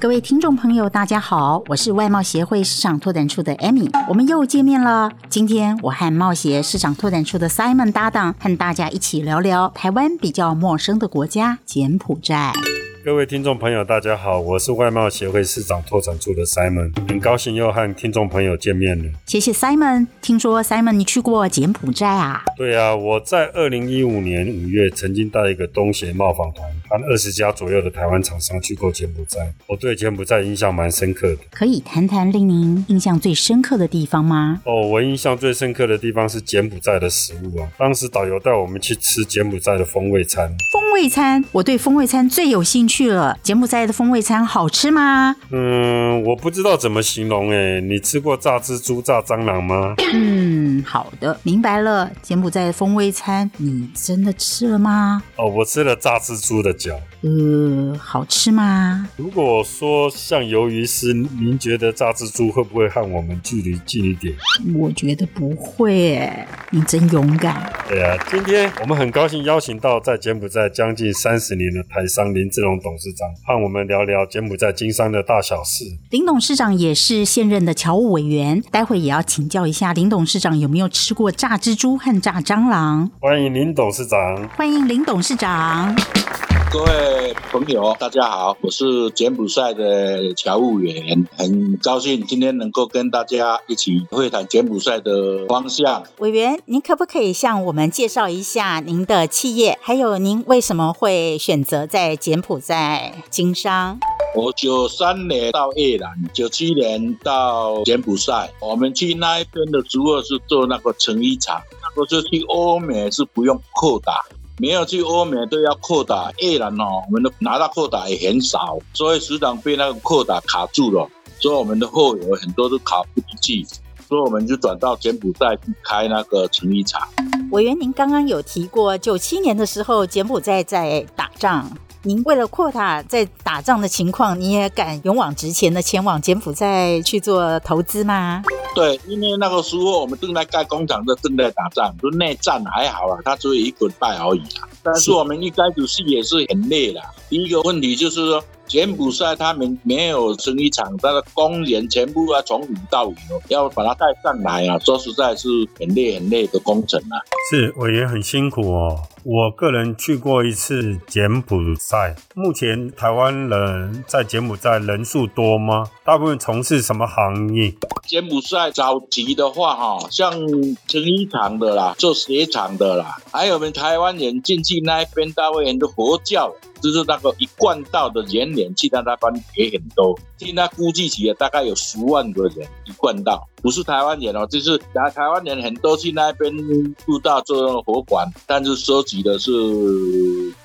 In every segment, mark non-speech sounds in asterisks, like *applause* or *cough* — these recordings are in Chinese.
各位听众朋友，大家好，我是外贸协会市场拓展处的 Amy，我们又见面了。今天我和贸协市场拓展处的 Simon 搭档，和大家一起聊聊台湾比较陌生的国家——柬埔寨。各位听众朋友，大家好，我是外贸协会市场拓展处的 Simon，很高兴又和听众朋友见面了。谢谢 Simon，听说 Simon 你去过柬埔寨啊？对啊，我在二零一五年五月曾经带一个东协贸访团，和二十家左右的台湾厂商去过柬埔寨，我对柬埔寨印象蛮深刻的。可以谈谈令您印象最深刻的地方吗？哦，我印象最深刻的地方是柬埔寨的食物啊，当时导游带我们去吃柬埔寨的风味餐。风味餐，我对风味餐最有兴趣了。柬埔寨的风味餐好吃吗？嗯，我不知道怎么形容诶。你吃过炸蜘蛛、炸蟑螂吗？嗯，好的，明白了。柬埔寨的风味餐，你真的吃了吗？哦，我吃了炸蜘蛛的脚。呃，好吃吗？如果说像鱿鱼丝，您觉得炸蜘蛛会不会和我们距离近一点？我觉得不会诶，你真勇敢。对啊，今天我们很高兴邀请到在柬埔寨将近三十年的台商林志龙董事长，和我们聊聊柬埔寨经商的大小事。林董事长也是现任的侨务委员，待会也要请教一下林董事长有没有吃过炸蜘蛛和炸蟑螂。欢迎林董事长。欢迎林董事长。各位朋友，大家好，我是柬埔寨的侨务员，很高兴今天能够跟大家一起会谈柬埔寨的方向。委员，您可不可以向我们介绍一下您的企业，还有您为什么会选择在柬埔寨经商？我九三年到越南，九七年到柬埔寨，我们去那一边的主要是做那个成衣厂，那个就去欧美是不用扣打。没有去欧美都要扩打，越南哦，我们的拿到扩打也很少，所以时常被那个扩打卡住了，所以我们的货有很多都卡不进去，所以我们就转到柬埔寨去开那个成衣厂。委员，您刚刚有提过，九七年的时候柬埔寨在打仗。您为了扩大在打仗的情况，你也敢勇往直前的前往柬埔寨去做投资吗？对，因为那个时候我们正在盖工厂，的正在打仗，就内战还好啊，它只有一个礼拜而已啊。但是我们一开始是也是很累的。第一个问题就是说。柬埔寨他们没有生意厂，他的工人全部要从无到有，要把它带上来啊！说实在是很累很累的工程啊。是，我也很辛苦哦。我个人去过一次柬埔寨。目前台湾人在柬埔寨人数多吗？大部分从事什么行业？柬埔寨早期的话，哈，像成衣厂的啦，做鞋厂的啦，还有我们台湾人进去那一边，大部分人都佛教。就是那个一贯道的人脸，去到那边也很多。听他估计起来，大概有十万个人一贯道，不是台湾人哦，就是台台湾人很多去那边布道做佛馆，但是说集的是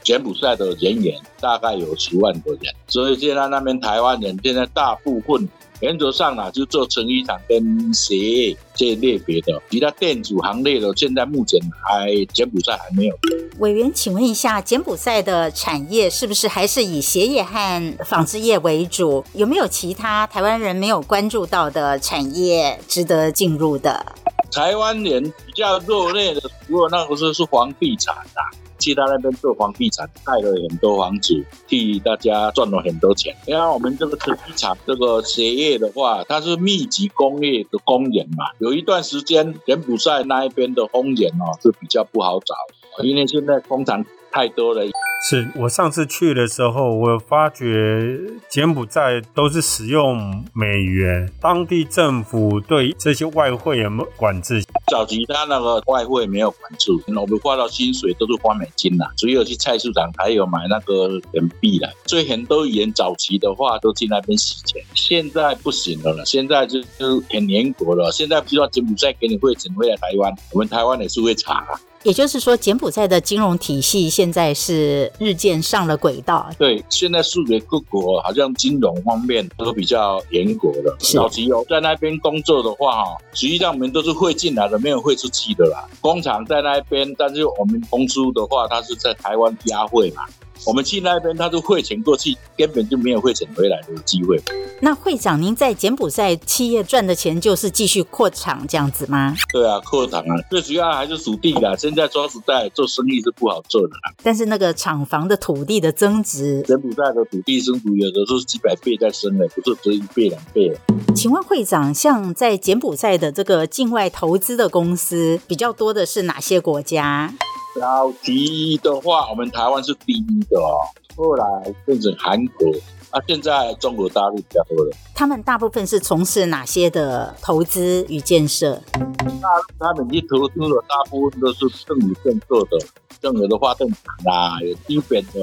柬埔寨的人员，大概有十万多人。所以现在那边台湾人现在大部分。原则上呢，就做成衣厂跟鞋业这类别的，其他电子行业的，现在目前还柬埔寨还没有。委员，请问一下，柬埔寨的产业是不是还是以鞋业和纺织业为主？有没有其他台湾人没有关注到的产业值得进入的？台湾人比较热烈的，如果那个时候是房地产啊。去他那边做房地产，盖了很多房子，替大家赚了很多钱。因为我们这个成衣厂，这个鞋业的话，它是密集工业的工人嘛。有一段时间，柬埔寨那一边的工人哦是比较不好找，因为现在工厂太多了。是我上次去的时候，我发觉柬埔寨都是使用美元，当地政府对这些外汇有没有管制？早期他那个外汇没有管制，我们花到薪水都是花美金啦，只有去菜市场还有买那个人民币啦。所以很多人早期的话都去那边洗钱，现在不行了了，现在就就很严格了。现在不知道柬埔寨给你汇钱回来台湾，我们台湾也是会查啊。也就是说，柬埔寨的金融体系现在是日渐上了轨道。对，现在数学各国好像金融方面都比较严格了。早期哦，在那边工作的话，哈，实际上我们都是汇进来的，没有汇出去的啦。工厂在那边，但是我们公司的话，它是在台湾押汇嘛。我们去那边，他就汇钱过去，根本就没有汇钱回来的机会。那会长，您在柬埔寨企业赚的钱就是继续扩厂这样子吗？对啊，扩厂啊，最主要还是土地啦。现在说实在，做生意是不好做的啦。但是那个厂房的土地的增值，柬埔寨的土地升值有的都是几百倍在升的，不是只一倍两倍。请问会长，像在柬埔寨的这个境外投资的公司比较多的是哪些国家？早期的话，我们台湾是第一的哦，后来变成韩国，啊，现在中国大陆比较多了。他们大部分是从事哪些的投资与建设？大陆他们去投资的大部分都是政府建设的，政府的发电厂啊，有基本的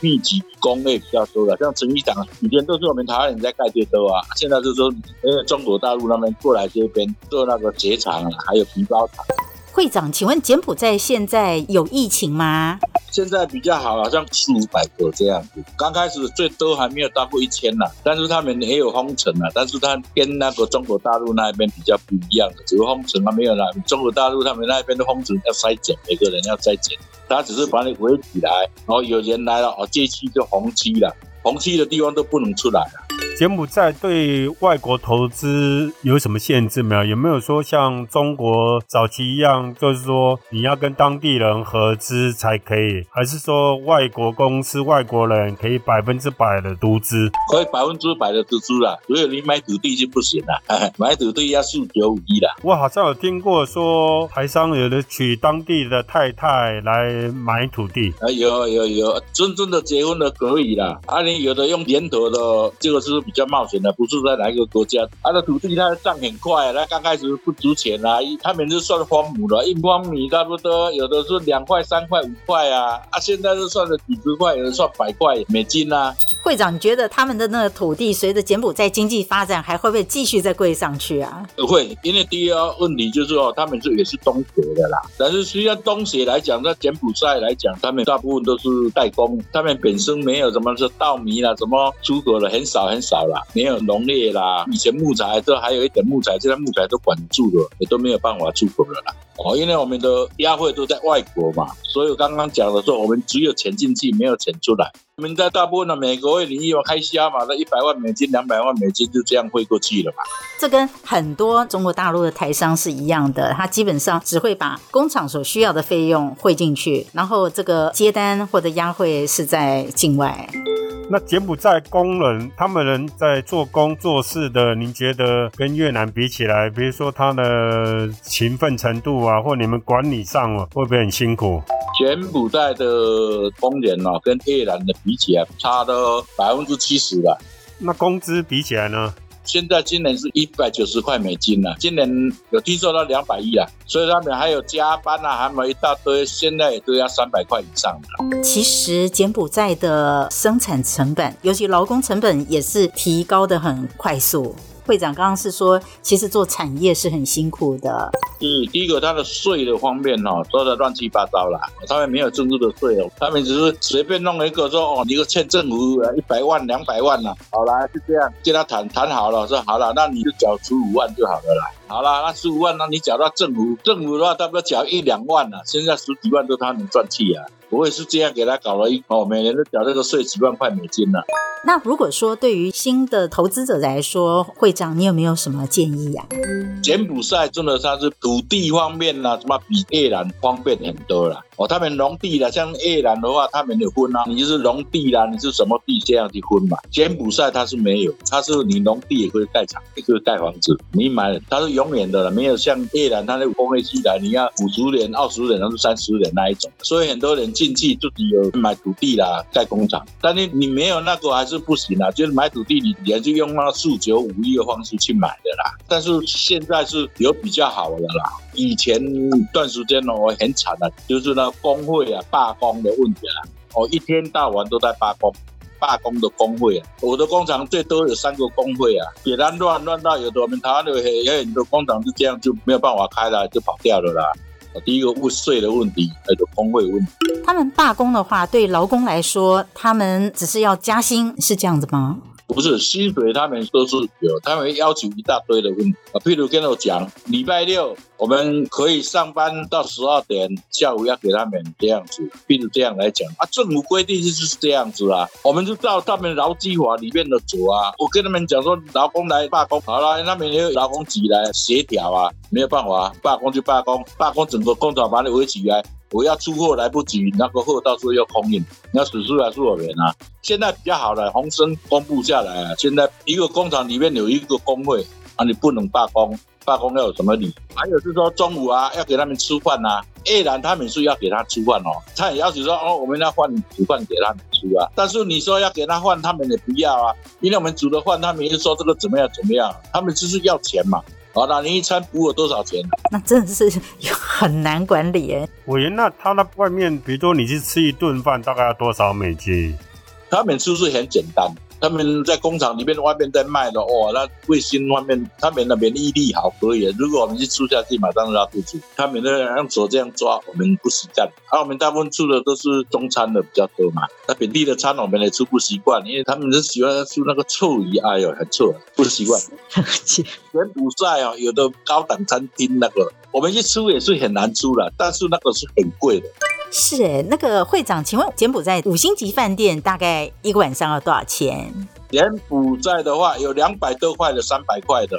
密集工业比较多的，像成衣厂以前都是我们台湾人在盖最多啊，现在就是说因为中国大陆那边过来这边做那个鞋厂啊，还有皮包厂。会长，请问柬埔寨现在有疫情吗？现在比较好，好像四五百个这样子。刚开始最多还没有到过一千呢，但是他们也有封城啊，但是他跟那个中国大陆那边比较不一样的，只有封城还没有啦。中国大陆他们那边的封城要筛检，每个人要筛检，他只是把你围起来，然后有人来了，哦，这期就红区了，红区的地方都不能出来了。柬埔寨对外国投资有什么限制没有？有没有说像中国早期一样，就是说你要跟当地人合资才可以，还是说外国公司、外国人可以百分之百的独资？可以百分之百的独资啦，所以你买土地就不行啦，*laughs* 买土地要四九五一啦。我好像有听过说台商有的娶当地的太太来买土地，啊有有有，真正的结婚的可以啦，啊你有的用连头的，这个是。比较冒险的，不是在哪一个国家，他的土地它涨很快，他刚开始不值钱啊，他们是算荒亩的，一方米差不多有的是两块、三块、五块啊，啊，现在是算了几十块，有的算百块美金啊。会长，你觉得他们的那个土地随着柬埔寨经济发展，还会不会继续再贵上去啊？会，因为第一个问题就是说，他们是也是东协的啦，但是实际上东协来讲，在柬埔寨来讲，他们大部分都是代工，他们本身没有什么是稻米啦，什么出口的很少很少了。没有农业啦，以前木材都还有一点木材，现在木材都管住了，也都没有办法出口了啦。哦，因为我们的押汇都在外国嘛，所以刚刚讲的说，我们只有钱进去，没有钱出来。我们在大部分的每个月你有开销嘛，那一百万美金、两百万美金就这样汇过去了嘛。这跟很多中国大陆的台商是一样的，他基本上只会把工厂所需要的费用汇进去，然后这个接单或者押汇是在境外。那柬埔寨工人他们人在做工做事的，您觉得跟越南比起来，比如说他的勤奋程度啊，或你们管理上啊，会不会很辛苦？柬埔寨的工人哦，跟越南的比起来，差了百分之七十吧。那工资比起来呢？现在今年是一百九十块美金了，今年有听说到两百亿啊，所以他们还有加班啊，还有一大堆，现在也都要三百块以上了。其实柬埔寨的生产成本，尤其劳工成本，也是提高的很快速。会长刚刚是说，其实做产业是很辛苦的。嗯第一个，他的税的方面哦，做的乱七八糟啦。他们没有正式的税哦，他们只是随便弄了一个说哦，你个欠政府一百万、两百万啊。好啦，就这样跟他谈谈好了，说好了，那你就缴出五万就好了啦。好啦，那十五万，那你缴到政府，政府的话，差不多缴一两万了。现在十几万都他能赚去啊。不会是这样给他搞了一哦，每年都缴这个税几万块美金呢、啊。那如果说对于新的投资者来说，会长你有没有什么建议呀、啊？柬埔寨真的它是土地方面呢、啊，什么比越南方便很多了。哦，他们农地的，像越南的话，他们有分啊，你就是农地啦，你是什么地这样去分嘛。柬埔寨它是没有，它是你农地也可以盖厂，也可以盖房子，你买它是永远的了，没有像越南它那个工业区来，你要五十年、二十年还是三十年那一种。所以很多人进去自己有买土地啦，盖工厂，但是你没有那个还是不行啊，就是买土地你也是用那个四九五一的方式去买的啦。但是现在是有比较好的啦，以前一段时间哦很惨的，就是那。工会啊，罢工的问题啊，哦，一天到晚都在罢工，罢工的工会啊，我的工厂最多有三个工会啊，别人乱乱到有的我们台湾的很多工厂是这样就没有办法开了，就跑掉了啦。第一个物税的问题，还有工会问题。他们罢工的话，对劳工来说，他们只是要加薪，是这样子吗？不是薪水，他们都是有，他们要求一大堆的问题啊。譬如跟我讲，礼拜六我们可以上班到十二点，下午要给他们这样子。譬如这样来讲啊，政府规定就是这样子啊，我们就照他们劳基法里面的走啊。我跟他们讲说，劳工来罢工，好了，那边也有劳工局来协调啊，没有办法，罢工就罢工，罢工整个工厂把你围起来。我要出货来不及，那个货到时候要空运，那死出来是我们啊。现在比较好了，红森公布下来啊，现在一个工厂里面有一个工会啊，你不能罢工，罢工要有什么理？还有是说中午啊，要给他们吃饭啊。A 然他们是要给他吃饭哦，他也要求说哦，我们要换煮饭给他们吃啊。但是你说要给他换，他们也不要啊，因为我们煮的饭，他们就说这个怎么样怎么样，他们就是要钱嘛。好，那你一餐补我多少钱？那真的是很难管理耶。委员，那他那外面，比如说你去吃一顿饭，大概要多少美金？他们是不是很简单。他们在工厂里面、外面在卖的哦，那卫星外面，他们那边毅力好可以。如果我们去吃下去，马上拉肚子。他们那用手这样抓，我们不习惯。而、啊、我们大部分吃的都是中餐的比较多嘛。那本地的餐我们也吃不习惯，因为他们是喜欢吃那个臭鱼，哎呦，很臭，不习惯。柬埔寨哦，有的高档餐厅那个，我们一吃也是很难吃的，但是那个是很贵的。是哎，那个会长，请问柬埔寨五星级饭店大概一个晚上要多少钱？柬埔寨的话，有两百多块的，三百块的，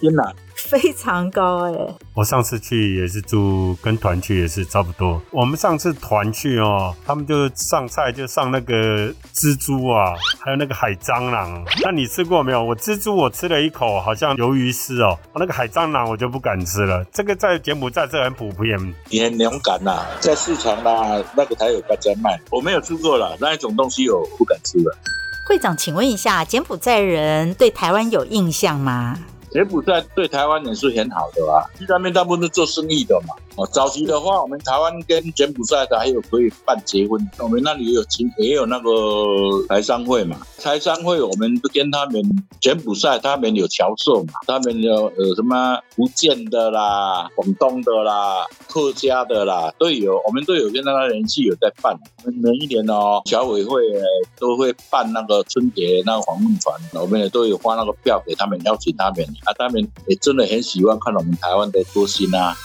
天哪！非常高哎、欸！我上次去也是住，跟团去也是差不多。我们上次团去哦，他们就上菜就上那个蜘蛛啊，还有那个海蟑螂。那你吃过没有？我蜘蛛我吃了一口，好像鱿鱼丝哦。那个海蟑螂我就不敢吃了。这个在柬埔寨是很普遍。也很勇敢呐，在市场啦，那个才有大家卖。我没有吃过了，那一种东西我不敢吃了。会长，请问一下，柬埔寨人对台湾有印象吗？柬埔寨对台湾人是很好的啊，去那边大部分都做生意的嘛。哦，早期的话，我们台湾跟柬埔寨的还有可以办结婚，我们那里也有亲，也有那个台商会嘛。台商会我们跟他们柬埔寨，他们有侨社嘛，他们有呃什么福建的啦、广东的啦、客家的啦都有，我们都有跟那个人气有在办。每一年哦，侨委会都会办那个春节那个访问团，我们也都有发那个票给他们，邀请他们。啊，他们也真的很喜欢看我们台湾的多心啊。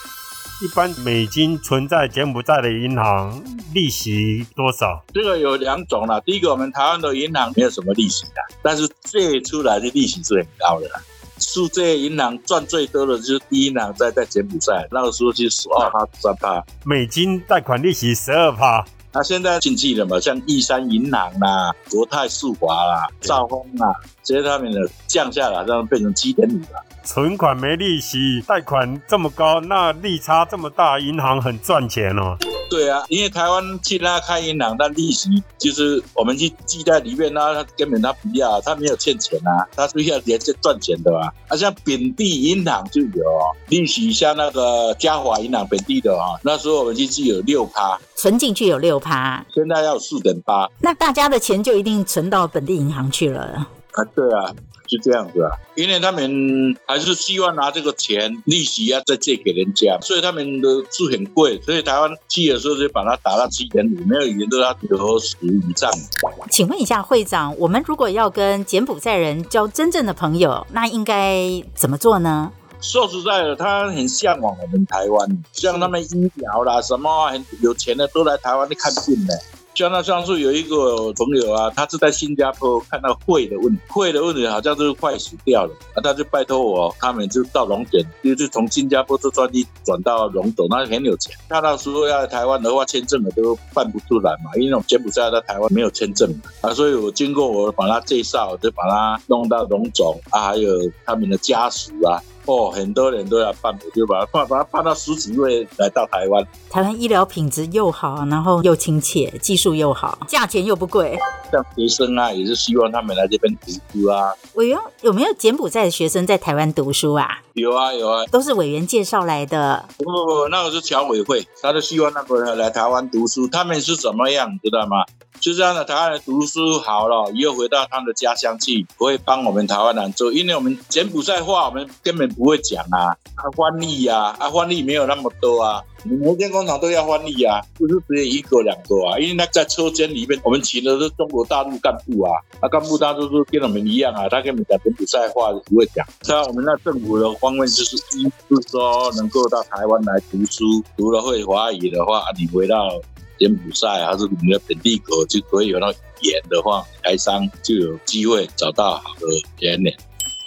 一般美金存在柬埔寨的银行利息多少？这个有两种啦。第一个，我们台湾的银行没有什么利息的，但是借出来的利息是很高的啦。数这些银行赚最多的就是第一银行在在柬埔寨，那个时候就十二趴、十三趴。美金贷款利息十二趴。那现在经济了嘛，像玉山银行啦、国泰世华啦、兆丰啦，这些他们的降下来，让变成七点五了。存款没利息，贷款这么高，那利差这么大，银行很赚钱哦。对啊，因为台湾去那开银行，那利息就是我们去记在里面，那他根本他不要，他没有欠钱啊，他是要连接赚钱的啊。啊，像本地银行就有利息，像那个嘉华银行本地的啊，那时候我们去记有六趴，存进去有六趴，现在要四点八，那大家的钱就一定存到本地银行去了啊？对啊。是这样子啊，因为他们还是希望拿这个钱利息啊再借给人家，所以他们的是很贵，所以台湾寄的时候就把它打到七点五，没有语言都要有十以上。请问一下会长，我们如果要跟柬埔寨人交真正的朋友，那应该怎么做呢？说实在的，他很向往我们台湾，像他们医疗啦什么很有钱的都来台湾去看病呢。像那上次有一个朋友啊，他是在新加坡看到肺的问题，肺的问题好像是快死掉了，啊，他就拜托我，他们就到荣总，就是从新加坡坐专机转到荣总，那很有钱。他到时候要来台湾的话，签证的都办不出来嘛，因为柬埔寨在台湾没有签证嘛，啊，所以我经过我把他介绍，就把他弄到龙总啊，还有他们的家属啊。哦，很多人都要办，我就把他办，把他办到十几位来到台湾。台湾医疗品质又好，然后又亲切，技术又好，价钱又不贵。像学生啊，也是希望他们来这边读书啊。委员有没有柬埔寨的学生在台湾读书啊？有啊，有啊，都是委员介绍来的。不不不，那个是侨委会，他就希望那个人来台湾读书。他们是怎么样，知道吗？就这样的，台湾人读书好了，以后回到他们的家乡去，不会帮我们台湾人做，因为我们柬埔寨话我们根本不会讲啊，啊翻译呀，啊翻译没有那么多啊，你每间工厂都要翻译啊，不是只有一个两个啊，因为那在车间里面，我们请的是中国大陆干部啊，啊干部大都是跟我们一样啊，他跟我们讲柬埔寨话不会讲。像我们那政府的方面就是，一是说能够到台湾来读书，读了会华语的话，你回到柬埔寨还是你的本地国就可以有那演的话，台商就有机会找到好的人呢。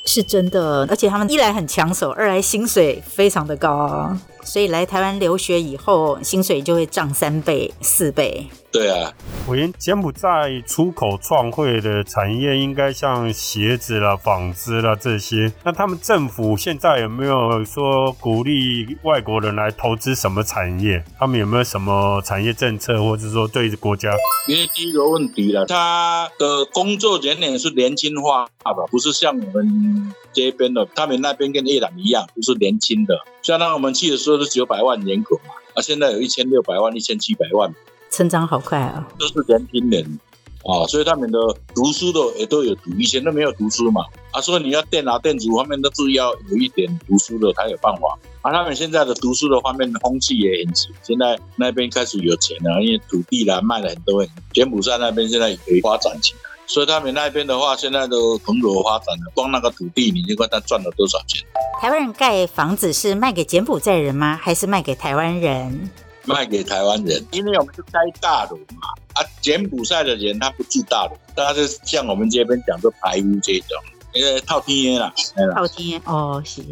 是真的，而且他们一来很抢手，二来薪水非常的高，所以来台湾留学以后，薪水就会涨三倍、四倍。对啊，我因柬埔寨出口创汇的产业应该像鞋子啦、纺织啦这些。那他们政府现在有没有说鼓励外国人来投资什么产业？他们有没有什么产业政策，或者说对国家？因为第一个问题了，他的工作人员是年轻化吧，不是像我们这边的，他们那边跟越南一样，都是年轻的。相当于我们去的时候是九百万人口嘛，啊，现在有一千六百万、一千七百万。成长好快啊！都是年轻人啊，所以他们的读书的也都有读，以前都没有读书嘛。啊，所以你要电脑、电子方面都是要有一点读书的才有办法。啊，他们现在的读书的方面的风气也很紧，现在那边开始有钱了，因为土地啦卖了很多，柬埔寨那边现在也可以发展起来，所以他们那边的话现在都蓬勃发展了。光那个土地，你就看他赚了多少钱。台湾人盖房子是卖给柬埔寨人吗？还是卖给台湾人？卖给台湾人，因为我们是开大楼嘛，啊，柬埔寨的人他不住大楼，他是像我们这边讲的排屋这种，因为套厅啦，套天哦，是。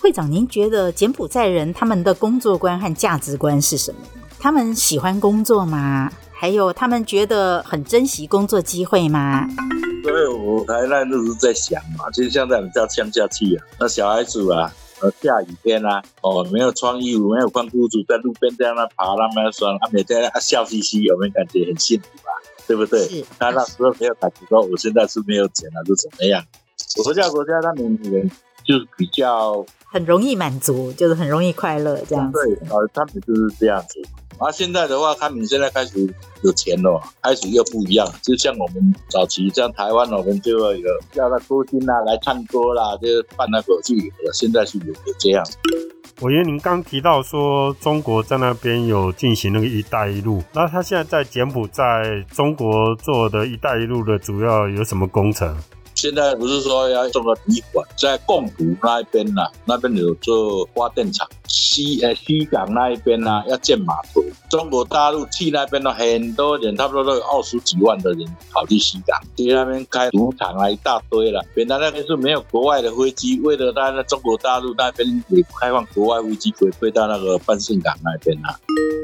会长，您觉得柬埔寨人他们的工作观和价值观是什么？他们喜欢工作吗？还有他们觉得很珍惜工作机会吗？所以我才那日子在想嘛，就像在我们家乡下去啊，那小孩子啊。呃，下雨天啊，哦，没有穿衣服，没有穿裤子，在路边这样那爬，那么酸，啊，每天啊笑嘻嘻，有没有感觉很幸福啊？对不对？是。他那时候没有感觉到，我现在是没有钱了，是怎么样？国家国家他们人就是比较很容易满足，就是很容易快乐这样子。对，呃，他们就是这样子。啊，现在的话，他们现在开始有钱了，开始又不一样。就像我们早期，像台湾，我们就要有叫他歌星啊来唱歌啦，就办那个剧。现在是有有这样。我因为您刚提到说中国在那边有进行那个“一带一路”，那他现在在柬埔寨中国做的一带一路的主要有什么工程？现在不是说要种个旅馆，在贡湖那边呐、啊，那边有做发电厂。西呃西港那一边呢、啊，要建码头。中国大陆去那边的很多人，差不多都有二十几万的人跑去西港，去那边开赌场啊，一大堆了。本来那边是没有国外的飞机，为了在那中国大陆那边也开放国外飞机，可以飞到那个半胜港那边啊。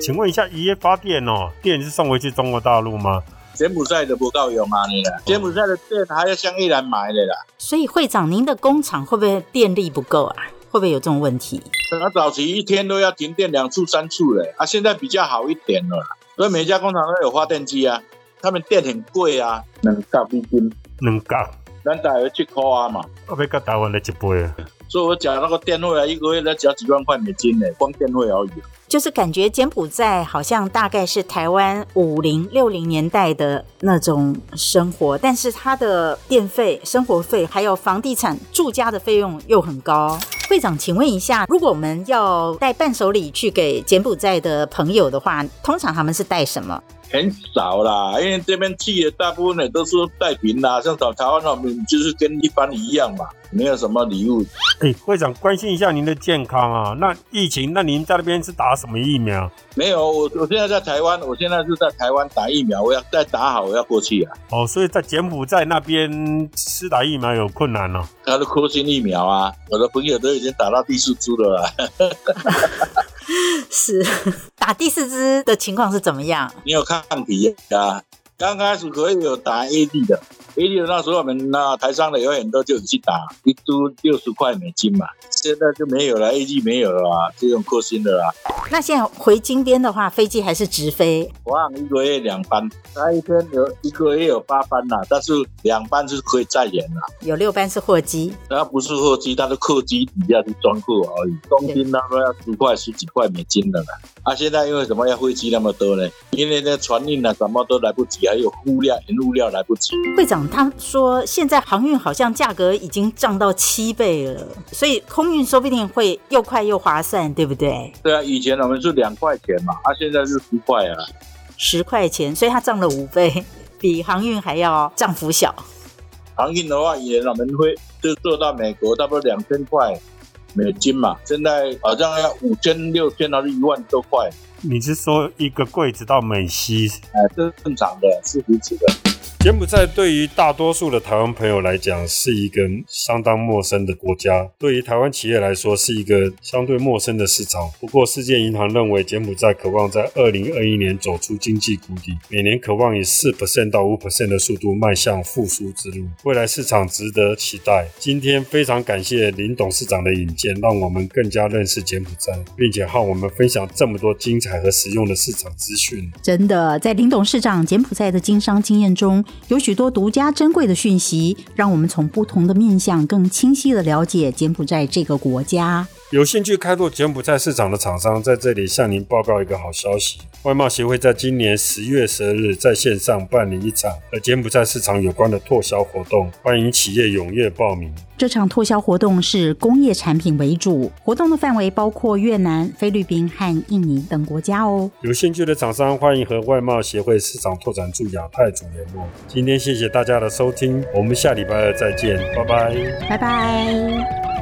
请问一下，一夜发电哦，电是送回去中国大陆吗？柬埔寨的不够用啊，你啦。柬埔寨的电还要向越南买的啦。所以会长，您的工厂会不会电力不够啊？会不会有这种问题？那早期一天都要停电两处、三处嘞，啊，现在比较好一点了。所以每家工厂都有发电机啊，他们电很贵啊，两角美金，两角，咱大约七块啊嘛。我要跟台湾的一倍啊。所以我缴那个电费啊，一个月才缴几万块美金呢，光电费而已。就是感觉柬埔寨好像大概是台湾五零六零年代的那种生活，但是它的电费、生活费还有房地产住家的费用又很高。会长，请问一下，如果我们要带伴手礼去给柬埔寨的朋友的话，通常他们是带什么？很少啦，因为这边去的大部分的都是带瓶啦，像找台湾那边就是跟一般一样嘛，没有什么礼物。哎、欸，会长关心一下您的健康啊。那疫情，那您在那边是打什么疫苗？没有，我我现在在台湾，我现在是在台湾打疫苗，我要再打好，我要过去啊。哦，所以在柬埔寨那边施打疫苗有困难了、哦。他的科兴疫苗啊，我的朋友都已经打到第四株了啦。*laughs* *laughs* 是打第四支的情况是怎么样？你有抗体啊？刚开始可以有打 AD 的。A 的那时候，我们那台商的有很多就去打，一株六十块美金嘛。现在就没有了，A G 没有了啊，这种克星的啦。那现在回金边的话，飞机还是直飞？我一个月两班，那一天有一个月有八班呐，但是两班是可以再延啦。有六班是货机，它不是货机，它是客机底下是装货而已。东京那个要十块十几块美金的啦。啊，现在因为什么要飞机那么多呢？因为那船运啊，什么都来不及，还有物料、原物料来不及。会长他说，现在航运好像价格已经涨到七倍了，所以空运说不定会又快又划算，对不对？对啊，以前我们是两块钱嘛，啊，现在是十块啊，十块钱，所以它涨了五倍，比航运还要涨幅小。航运的话，以前我们会就做到美国，差不多两千块。美金嘛，现在好像要五千、六千，还是一万多块。你是说一个柜子到美西？哎，这是正常的，是如此的。柬埔寨对于大多数的台湾朋友来讲是一个相当陌生的国家，对于台湾企业来说是一个相对陌生的市场。不过，世界银行认为柬埔寨渴望在二零二一年走出经济谷底，每年渴望以四 percent 到五 percent 的速度迈向复苏之路，未来市场值得期待。今天非常感谢林董事长的引荐，让我们更加认识柬埔寨，并且和我们分享这么多精彩和实用的市场资讯。真的，在林董事长柬埔寨的经商经验中，有许多独家珍贵的讯息，让我们从不同的面向更清晰地了解柬埔寨这个国家。有兴趣开拓柬埔寨市场的厂商，在这里向您报告一个好消息：外贸协会在今年十月十二日在线上办理一场和柬埔寨市场有关的拓销活动，欢迎企业踊跃报名。这场拓销活动是工业产品为主，活动的范围包括越南、菲律宾和印尼等国家哦。有兴趣的厂商欢迎和外贸协会市场拓展处亚太组联络。今天谢谢大家的收听，我们下礼拜二再见，拜拜，拜拜。